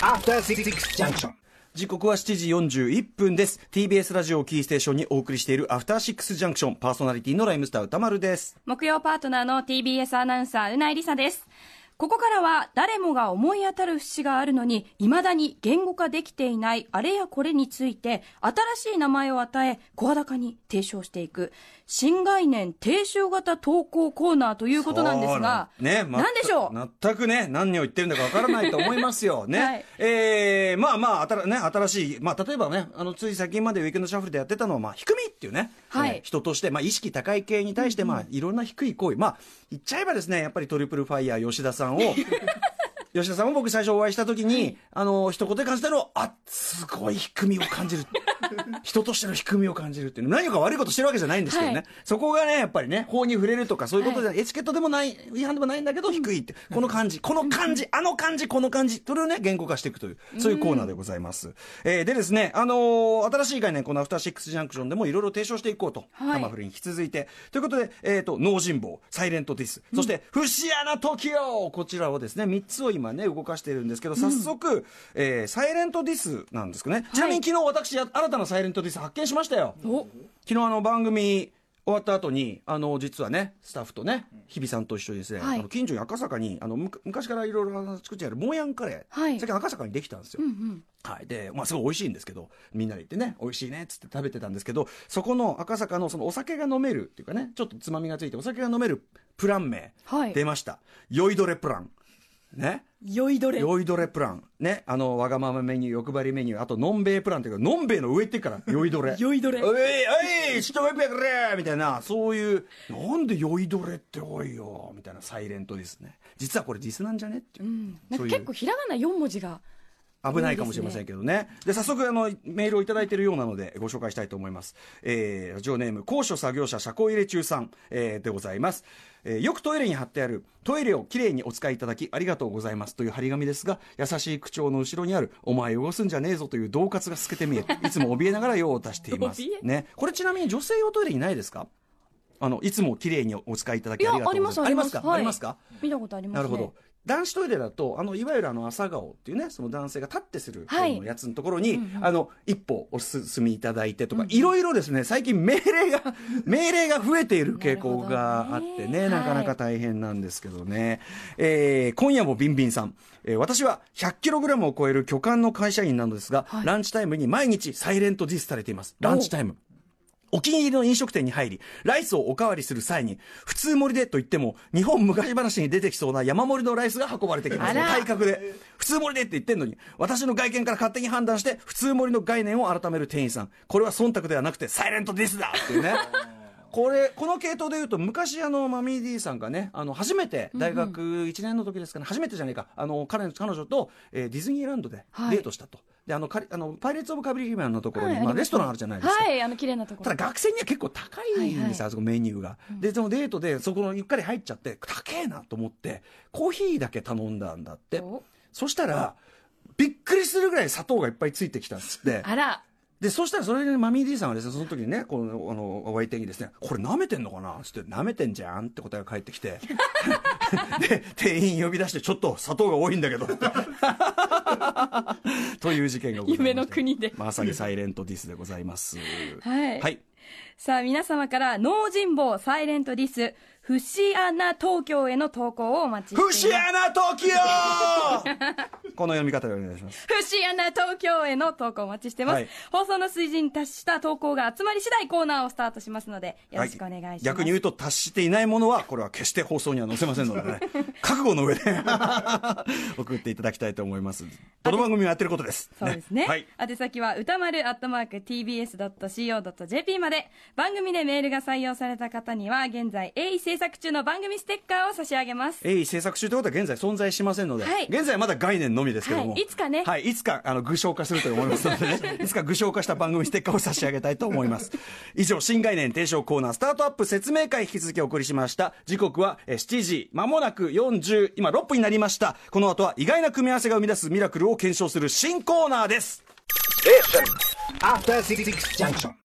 After Six Junction. 時刻は7時41分です。TBS ラジオをキーステーションにお送りしているアフターシックスジャンクションパーソナリティのライムスター歌丸です。木曜パートナーの TBS アナウンサーうないりさですここからは誰もが思い当たる節があるのに未だに言語化できていないあれやこれについて新しい名前を与え声高に提唱していく。新概念提唱型投稿コーナーということなんですが、ね、何でしょう？全くね、何を言ってるんだかわからないと思いますよ。ね。はい。えー、まあまあ、あたらね、新しい、まあ例えばね、あの、つい最近までウィークエンドシャッフルでやってたのは、まあ、低みっていうね、はい。えー人として、まあ、意識高い系に対して、まあ、いろんな低い行為、まあ、言っちゃえばですね、やっぱりトリプルファイヤー吉田さんを、吉田さんも僕最初お会いした時に、あの、一言で感じたのは、あ、すごい低みを感じる。人としての低みを感じるっていうの。何か悪いことしてるわけじゃないんですけどね、はい。そこがねやっぱりね法に触れるとかそういうことで、エチケットでもない違反でもないんだけど低いってこの感じこの感じあの感じこの感じそれをね言語化していくというそういうコーナーでございます、えーでですねあのー新しい概念このアフターシックスジャンクションでもいろいろ提唱していこうと、はい。タマフルに引き続いて。ということで、えー、と脳人坊サイレントディス。そして節穴 TOKIO こちらをですね3つを今ね動かしているんですけど早速、えーサイレントディスなんですかね、ちなみに昨日私や新たなサイレントディス発見しましたよ。お。昨日あの番組終わった後にあの実はねスタッフとね日比さんと一緒にですね、はい。あの近所に赤坂にあのむ昔からいろいろ作ってあるモーヤンカレー、はい。最近赤坂にできたんですよ、はい、で、まあ、すごい美味しいんですけどみんなで行ってね美味しいねっつって食べてたんですけどそこの赤坂のそのお酒が飲めるっていうかねちょっとつまみがついてお酒が飲めるプラン名、はい。出ました。酔いどれプランね。酔いどれ。酔いどれプラン。ね。あのわがままメニュー欲張りメニュー。あとのんべいプランっていうかのんべいの上って言うから酔いどれ。酔いどれ。おいおいちょっと待ってくれ！みたいなそういうなんで酔いどれって多いよみたいなサイレントですね。実はこれディスなんじゃね？っていう,、うん。なんそういう。か結構ひらがな4文字が危ないかもしれませんけどね。で、早速、あの、メールをいただいているようなので、ご紹介したいと思います。えー、ラジオネーム、高所作業者、車庫入れ中さん、えー、でございます。えーよくトイレに貼ってある、トイレをきれいにお使いいただき、ありがとうございますという張り紙ですが、優しい口調の後ろにある、お前汚すんじゃねえぞという恫喝が透けて見え、いつも怯えながら用を足していますね。これちなみに女性用トイレにないですか？あの、いつもきれいにお使いいただきありがとうございます。ありますありますか、はいありますか？見たことありますねなるほど。男子トイレだと、あの、いわゆるあの、朝顔っていうね、その男性が立ってする、やつのところに、あの、一歩お進みいただいてとか、いろいろですね、最近命令が、命令が増えている傾向があってね、なかなか大変なんですけどね。えー今夜もビンビンさん。えー私は 100kg を超える巨漢の会社員なのですが、はいランチタイムに毎日サイレントディスされています。ランチタイム。お気に入りの飲食店に入り、ライスをおかわりする際に、普通盛りでと言っても、日本昔話に出てきそうな山盛りのライスが運ばれてきます。体格で。普通盛りでって言ってんのに、私の外見から勝手に判断して、普通盛りの概念を改める店員さん。これは忖度ではなくて、サイレントディスだっていうね。これ、この系統で言うと、昔、あの、マミー D さんがね、あの、初めて、大学1年の時ですかね、初めてじゃねえか、あの、彼彼女と、えーディズニーランドではいデートしたと。で、あの、かりあのパイレーツ・オブ・カビリーマンのところに、まあ、はいますレストランあるじゃないですか。はいあの綺麗なところただ学生には結構高いんですよ、はいはいあそこメニューが。で、そのデートで、そこのゆっかり入っちゃって、高えなと思って、コーヒーだけ頼んだんだってお。そしたら、びっくりするぐらい砂糖がいっぱいついてきたんですって。あらで、そしたらそれでマミー D さんはですね、その時にね、この、あの、お相手にですね、これ舐めてんのかな？つって、舐めてんじゃんって答えが返ってきて。で、店員呼び出して、ちょっと砂糖が多いんだけど。という事件が起こりました夢の国でまさにサイレントディスでございます。はいはい。さあ皆様から脳人坊サイレントディス節穴東京への投稿をお待ちしています。節穴東京。この読み方でお願いします。節穴東京への投稿お待ちしてます、はい。放送の水準に達した投稿が集まり次第コーナーをスタートしますのでよろしくお願いします、逆に言うと達していないものはこれは決して放送には載せませんのでね。覚悟の上で 送っていただきたいと思います。どの番組もやってることです。そうですね。はい。宛先は歌丸アットマーク tbs.co.jp まで。番組でメールが採用された方には現在鋭意制作中の番組ステッカーを差し上げます。鋭意制作中ということは現在存在しませんので、はい。現在はまだ概念のみですけども、はい。いつかね。はい、いつかあの具象化すると思いますのでね いつか具象化した番組ステッカーを差し上げたいと思います。以上新概念提唱コーナースタートアップ説明会引き続きお送りしました。時刻はえー7時まもなく40今6分になりました。この後は意外な組み合わせが生み出すミラクルを検証する新コーナーです。After Six Junction.